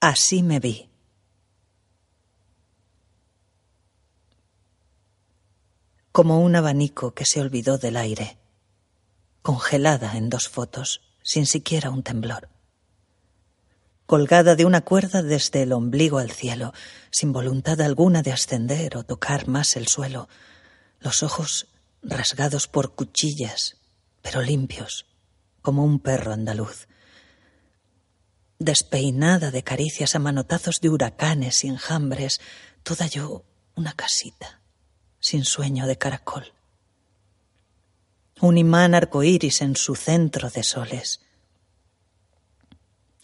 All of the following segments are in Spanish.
Así me vi. Como un abanico que se olvidó del aire, congelada en dos fotos, sin siquiera un temblor. Colgada de una cuerda desde el ombligo al cielo, sin voluntad alguna de ascender o tocar más el suelo, los ojos rasgados por cuchillas, pero limpios, como un perro andaluz despeinada de caricias a manotazos de huracanes y enjambres, toda yo una casita, sin sueño de caracol. Un imán arcoíris en su centro de soles.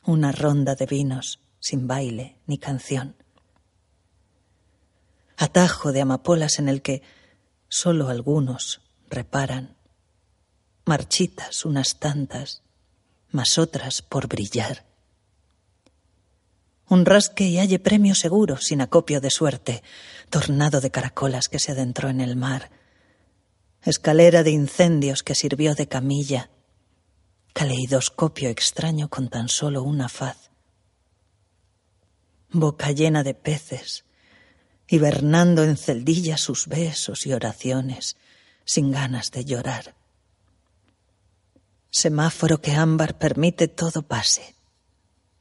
Una ronda de vinos sin baile ni canción. Atajo de amapolas en el que solo algunos reparan. Marchitas unas tantas, mas otras por brillar un rasque y halle premio seguro, sin acopio de suerte, tornado de caracolas que se adentró en el mar, escalera de incendios que sirvió de camilla, caleidoscopio extraño con tan solo una faz, boca llena de peces, hibernando en celdillas sus besos y oraciones, sin ganas de llorar. Semáforo que ámbar permite todo pase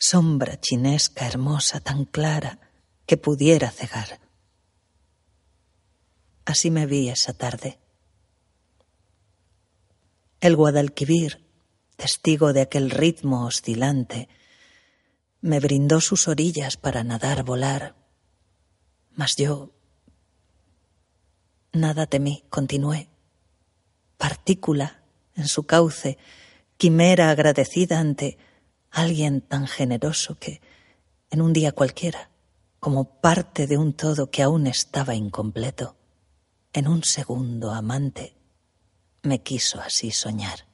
sombra chinesca hermosa tan clara que pudiera cegar. Así me vi esa tarde. El Guadalquivir, testigo de aquel ritmo oscilante, me brindó sus orillas para nadar, volar, mas yo nada temí, continué, partícula en su cauce, quimera agradecida ante alguien tan generoso que, en un día cualquiera, como parte de un todo que aún estaba incompleto, en un segundo amante, me quiso así soñar.